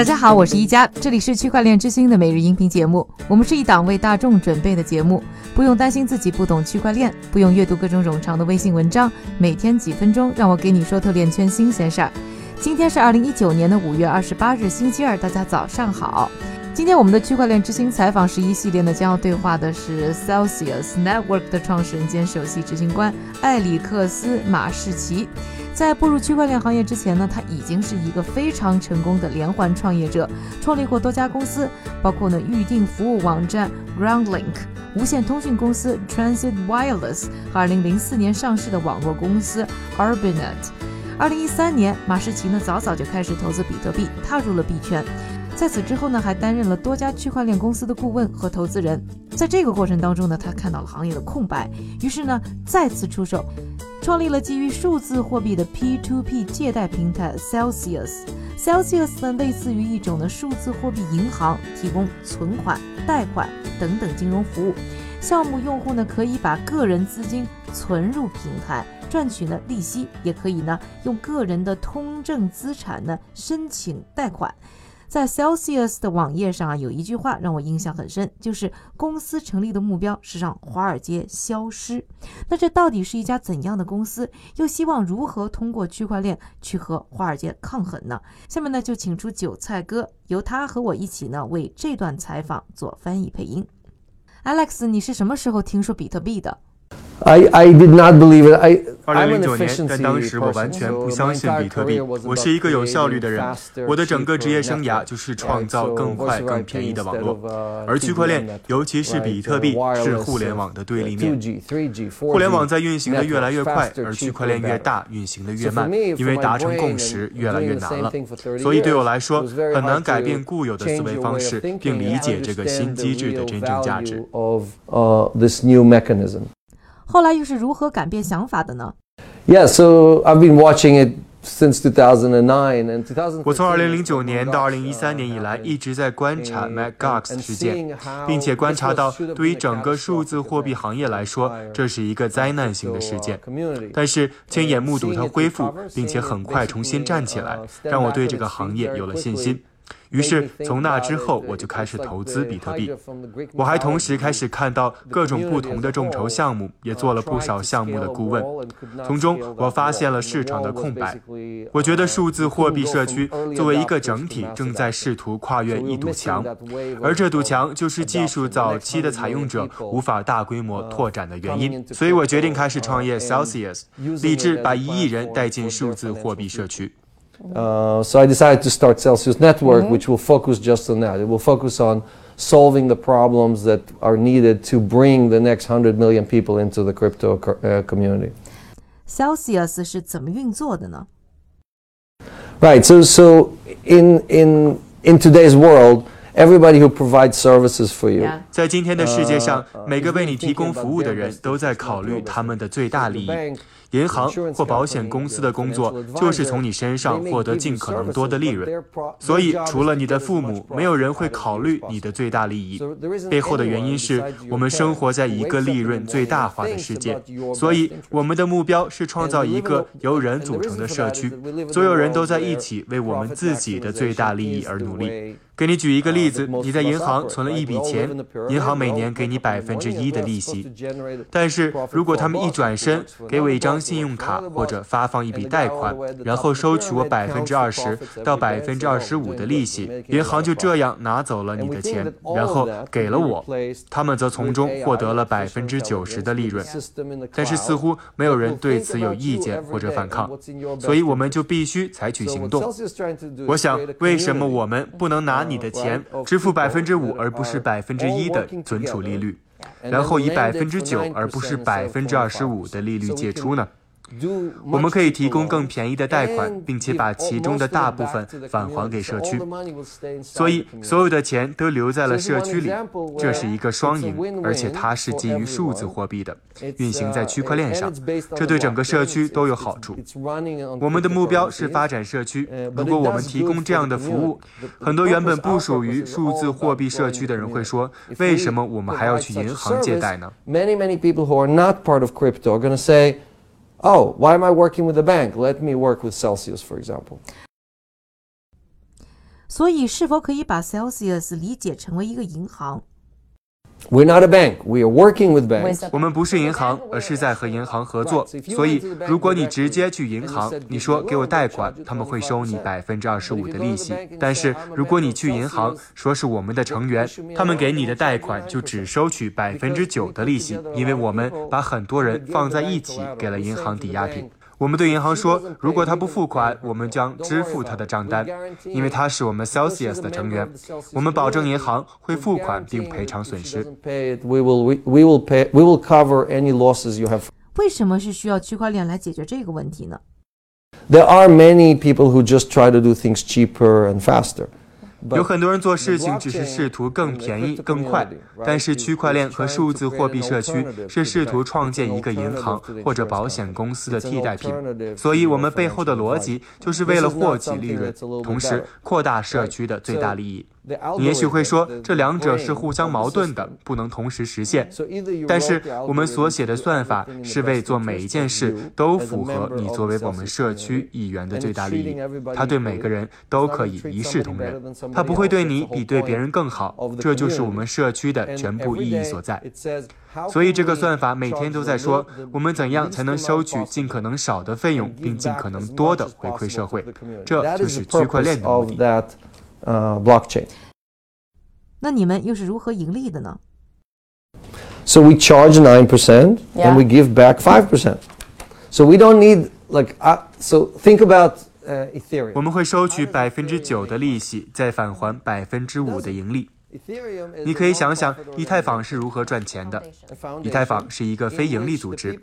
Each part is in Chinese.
大家好，我是一加，这里是区块链之星的每日音频节目。我们是一档为大众准备的节目，不用担心自己不懂区块链，不用阅读各种冗长的微信文章，每天几分钟，让我给你说透链圈新鲜事儿。今天是二零一九年的五月二十八日，星期二，大家早上好。今天我们的区块链之星采访十一系列呢，将要对话的是 Celsius Network 的创始人兼首席执行官艾里克斯马士奇。在步入区块链行业之前呢，他已经是一个非常成功的连环创业者，创立过多家公司，包括呢预订服务网站 GroundLink、无线通讯公司 Transit Wireless 和2004年上市的网络公司 Arbinet。2013年，马士奇呢早早就开始投资比特币，踏入了币圈。在此之后呢，还担任了多家区块链公司的顾问和投资人。在这个过程当中呢，他看到了行业的空白，于是呢再次出手。创立了基于数字货币的 P2P 借贷平台 Celsius。Celsius 呢，类似于一种的数字货币银行，提供存款、贷款等等金融服务。项目用户呢，可以把个人资金存入平台，赚取呢利息，也可以呢用个人的通证资产呢申请贷款。在 Celsius 的网页上啊，有一句话让我印象很深，就是公司成立的目标是让华尔街消失。那这到底是一家怎样的公司？又希望如何通过区块链去和华尔街抗衡呢？下面呢，就请出韭菜哥，由他和我一起呢，为这段采访做翻译配音。Alex，你是什么时候听说比特币的？I I did not believe it. I 二零零九年，但当时我完全不相信比特币。我是一个有效率的人，我的整个职业生涯就是创造更快、更便宜的网络。而区块链，尤其是比特币，是互联网的对立面。互联网在运行的越来越快，而区块链越大，运行的越慢，因为达成共识越来越难了。所以对我来说，很难改变固有的思维方式，并理解这个新机制的真正价值。后来又是如何改变想法的呢？Yeah, so I've been watching it since 2009 and 2000. 我从2009年到2013年以来一直在观察 MacGox 事件，并且观察到对于整个数字货币行业来说，这是一个灾难性的事件。但是亲眼目睹它恢复，并且很快重新站起来，让我对这个行业有了信心。于是从那之后，我就开始投资比特币。我还同时开始看到各种不同的众筹项目，也做了不少项目的顾问。从中，我发现了市场的空白。我觉得数字货币社区作为一个整体，正在试图跨越一堵墙，而这堵墙就是技术早期的采用者无法大规模拓展的原因。所以我决定开始创业 Celsius，立志把一亿人带进数字货币社区。Uh, so I decided to start Celsius Network, mm-hmm. which will focus just on that. It will focus on solving the problems that are needed to bring the next 100 million people into the crypto uh, community. Celsius 是怎么运作的呢? Right. So so in in in today's world, everybody who provides services for you. 在今天的世界上，每个为你提供服务的人都在考虑他们的最大利益。 银行或保险公司的工作就是从你身上获得尽可能多的利润，所以除了你的父母，没有人会考虑你的最大利益。背后的原因是我们生活在一个利润最大化的世界，所以我们的目标是创造一个由人组成的社区，所有人都在一起为我们自己的最大利益而努力。给你举一个例子，你在银行存了一笔钱，银行每年给你百分之一的利息，但是如果他们一转身给我一张信用卡或者发放一笔贷款，然后收取我百分之二十到百分之二十五的利息，银行就这样拿走了你的钱，然后给了我，他们则从中获得了百分之九十的利润。但是似乎没有人对此有意见或者反抗，所以我们就必须采取行动。我想，为什么我们不能拿？你的钱支付百分之五而不是百分之一的存储利率，然后以百分之九而不是百分之二十五的利率借出呢？我们可以提供更便宜的贷款，并且把其中的大部分返还给社区，所以所有的钱都留在了社区里。这是一个双赢，而且它是基于数字货币的，运行在区块链上，这对整个社区都有好处。我们的目标是发展社区。如果我们提供这样的服务，很多原本不属于数字货币社区的人会说：“为什么我们还要去银行借贷呢？” Oh, why am I working with a bank? Let me work with Celsius, for example. 所以，是否可以把 Celsius 理解成为一个银行 ？We're not a bank. We are working with banks. 我们不是银行，而是在和银行合作。所以，如果你直接去银行，你说给我贷款，他们会收你百分之二十五的利息。但是，如果你去银行说是我们的成员，他们给你的贷款就只收取百分之九的利息，因为我们把很多人放在一起，给了银行抵押品。我们对银行说，如果他不付款，我们将支付他的账单，因为他是我们 Celsius 的成员。我们保证银行会付款并赔偿损失。为什么是需要区块链来解决这个问题呢？There are many people who just try to do things cheaper and faster. 有很多人做事情只是试图更便宜、更快，但是区块链和数字货币社区是试图创建一个银行或者保险公司的替代品。所以，我们背后的逻辑就是为了获取利润，同时扩大社区的最大利益。你也许会说，这两者是互相矛盾的，不能同时实现。但是，我们所写的算法是为做每一件事都符合你作为我们社区议员的最大利益。它对每个人都可以一视同仁，它不会对你比对别人更好。这就是我们社区的全部意义所在。所以，这个算法每天都在说，我们怎样才能收取尽可能少的费用，并尽可能多的回馈社会。这就是区块链的目的。呃，blockchain。那你们又是如何盈利的呢？So we charge nine percent and we give back five percent. So we don't need like so think about Ethereum. 我们会收取百分之九的利息，再返还百分之五的盈利。 你可以想想以太坊是如何赚钱的。以太坊是一个非盈利组织，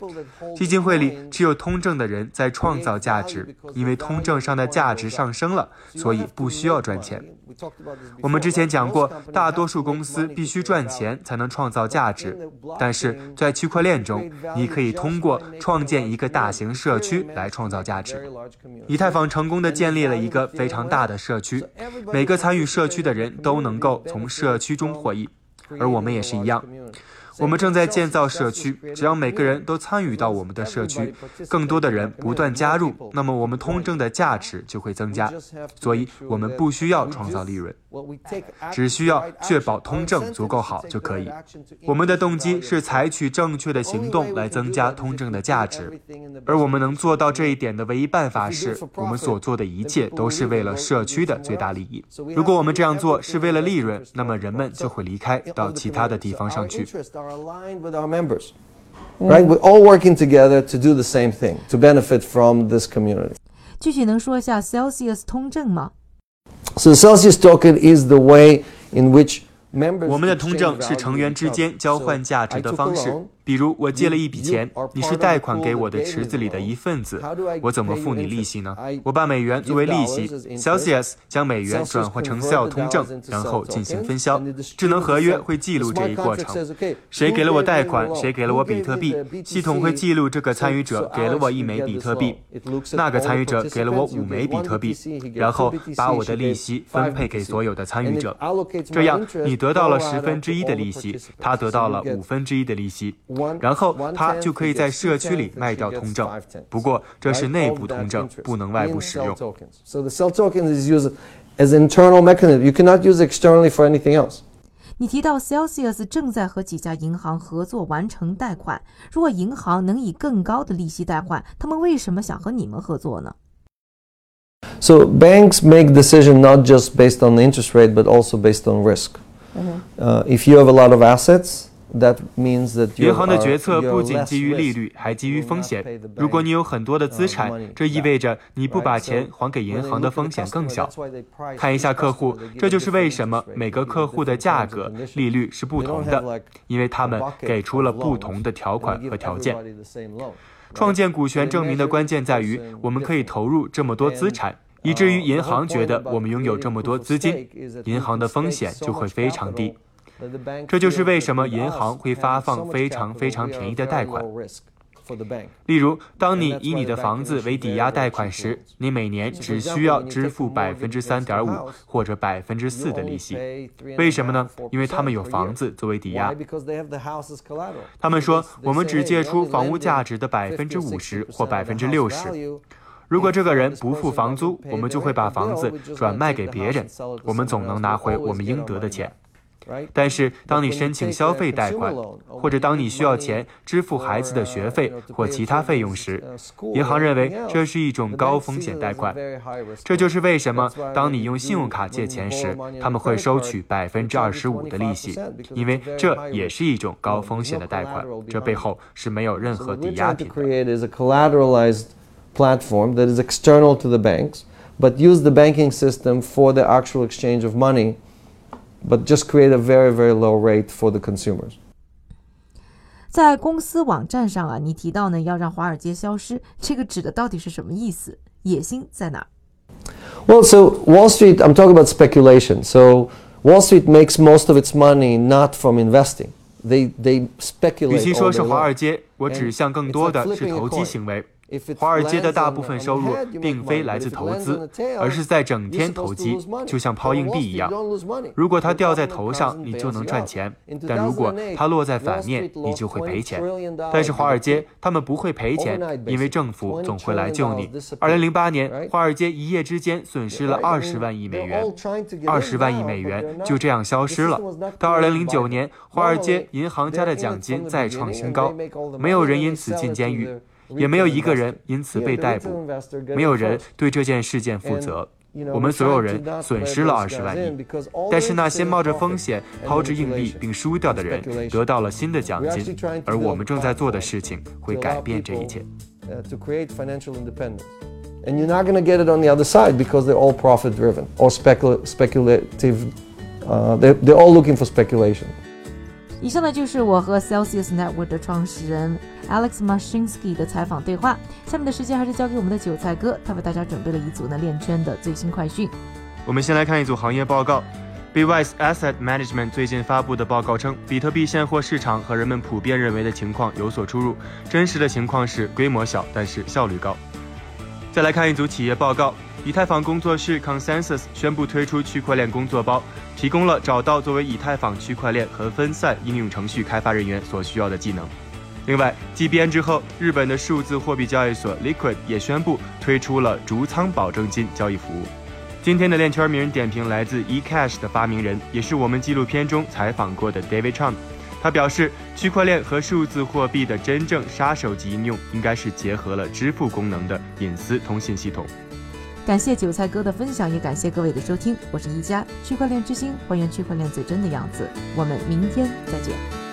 基金会里只有通证的人在创造价值，因为通证上的价值上升了，所以不需要赚钱。我们之前讲过，大多数公司必须赚钱才能创造价值，但是在区块链中，你可以通过创建一个大型社区来创造价值。以太坊成功的建立了一个非常大的社区，每个参与社区的人都能够从社区中获益，而我们也是一样。我们正在建造社区，只要每个人都参与到我们的社区，更多的人不断加入，那么我们通证的价值就会增加。所以，我们不需要创造利润，只需要确保通证足够好就可以。我们的动机是采取正确的行动来增加通证的价值，而我们能做到这一点的唯一办法是我们所做的一切都是为了社区的最大利益。如果我们这样做是为了利润，那么人们就会离开到其他的地方上去。are aligned with our members. Right? We're all working together to do the same thing, to benefit from this community. 具体能说一下 Celsius 通证吗 ？So Celsius token is the way in which 我们的通证是成员之间交换价值的方式。 比如，我借了一笔钱，你是贷款给我的池子里的一份子，我怎么付你利息呢？我把美元作为利息，Celsius 将美元转换成 Cel 通证，然后进行分销。智能合约会记录这一过程。谁给了我贷款？谁给了我比特币？系统会记录这个参与者给了我一枚比特币，那个参与者给了我五枚比特币，然后把我的利息分配给所有的参与者。这样你。得到了十分之一的利息，他得到了五分之一的利息，然后他就可以在社区里卖掉通证。不过这是内部通证，不能外部使用。So the cell token is used as internal mechanism. You cannot use externally for anything else. 你提到 Celsius 正在和几家银行合作完成贷款。如果银行能以更高的利息贷款，他们为什么想和你们合作呢？So banks make decision not just based on the interest rate, but also based on risk. Uh, if you have a lot of assets, that means that 银行的决策不仅基于利率，还基于风险。如果你有很多的资产，这意味着你不把钱还给银行的风险更小。看一下客户，这就是为什么每个客户的价格利率是不同的，因为他们给出了不同的条款和条件。创建股权证明的关键在于，我们可以投入这么多资产。以至于银行觉得我们拥有这么多资金，银行的风险就会非常低。这就是为什么银行会发放非常非常便宜的贷款。例如，当你以你的房子为抵押贷款时，你每年只需要支付百分之三点五或者百分之四的利息。为什么呢？因为他们有房子作为抵押。他们说，我们只借出房屋价值的百分之五十或百分之六十。如果这个人不付房租，我们就会把房子转卖给别人，我们总能拿回我们应得的钱。但是，当你申请消费贷款，或者当你需要钱支付孩子的学费或其他费用时，银行认为这是一种高风险贷款。这就是为什么当你用信用卡借钱时，他们会收取百分之二十五的利息，因为这也是一种高风险的贷款。这背后是没有任何抵押品的。platform that is external to the banks, but use the banking system for the actual exchange of money but just create a very very low rate for the consumers. 在公司网站上啊，你提到呢要让华尔街消失，这个指的到底是什么意思？野心在哪？Well, so Wall Street, I'm talking about speculation. So Wall Street makes most of its money not from investing. They they speculate. 与其说是华尔街，我指向更多的是投机行为。 华尔街的大部分收入并非来自投资，而是在整天投机，就像抛硬币一样。如果它掉在头上，你就能赚钱；但如果它落在反面，你就会赔钱。但是华尔街他们不会赔钱，因为政府总会来救你。二零零八年，华尔街一夜之间损失了二十万亿美元，二十万亿美元就这样消失了。到二零零九年，华尔街银行家的奖金再创新高，没有人因此进监狱。也没有一个人因此被逮捕，没有人对这件事件负责。我们所有人损失了二十万亿，但是那些冒着风险抛掷硬币并输掉的人得到了新的奖金，而我们正在做的事情会改变这一切。And you're not going to get it on the other side because they're all profit driven or speculative. Uh, they're, they're all looking for speculation. 以上呢就是我和 Celsius Network 的创始人 Alex Mashinsky 的采访对话。下面的时间还是交给我们的韭菜哥，他为大家准备了一组呢链圈的最新快讯。我们先来看一组行业报告。Bwise Asset Management 最近发布的报告称，比特币现货市场和人们普遍认为的情况有所出入。真实的情况是规模小，但是效率高。再来看一组企业报告。以太坊工作室 Consensus 宣布推出区块链工作包，提供了找到作为以太坊区块链和分散应用程序开发人员所需要的技能。另外，继 b n 之后，日本的数字货币交易所 Liquid 也宣布推出了逐仓保证金交易服务。今天的链圈名人点评来自 eCash 的发明人，也是我们纪录片中采访过的 David Trump。他表示，区块链和数字货币的真正杀手级应用，应该是结合了支付功能的隐私通信系统。感谢韭菜哥的分享，也感谢各位的收听。我是一加区块链之星，还原区块链最真的样子。我们明天再见。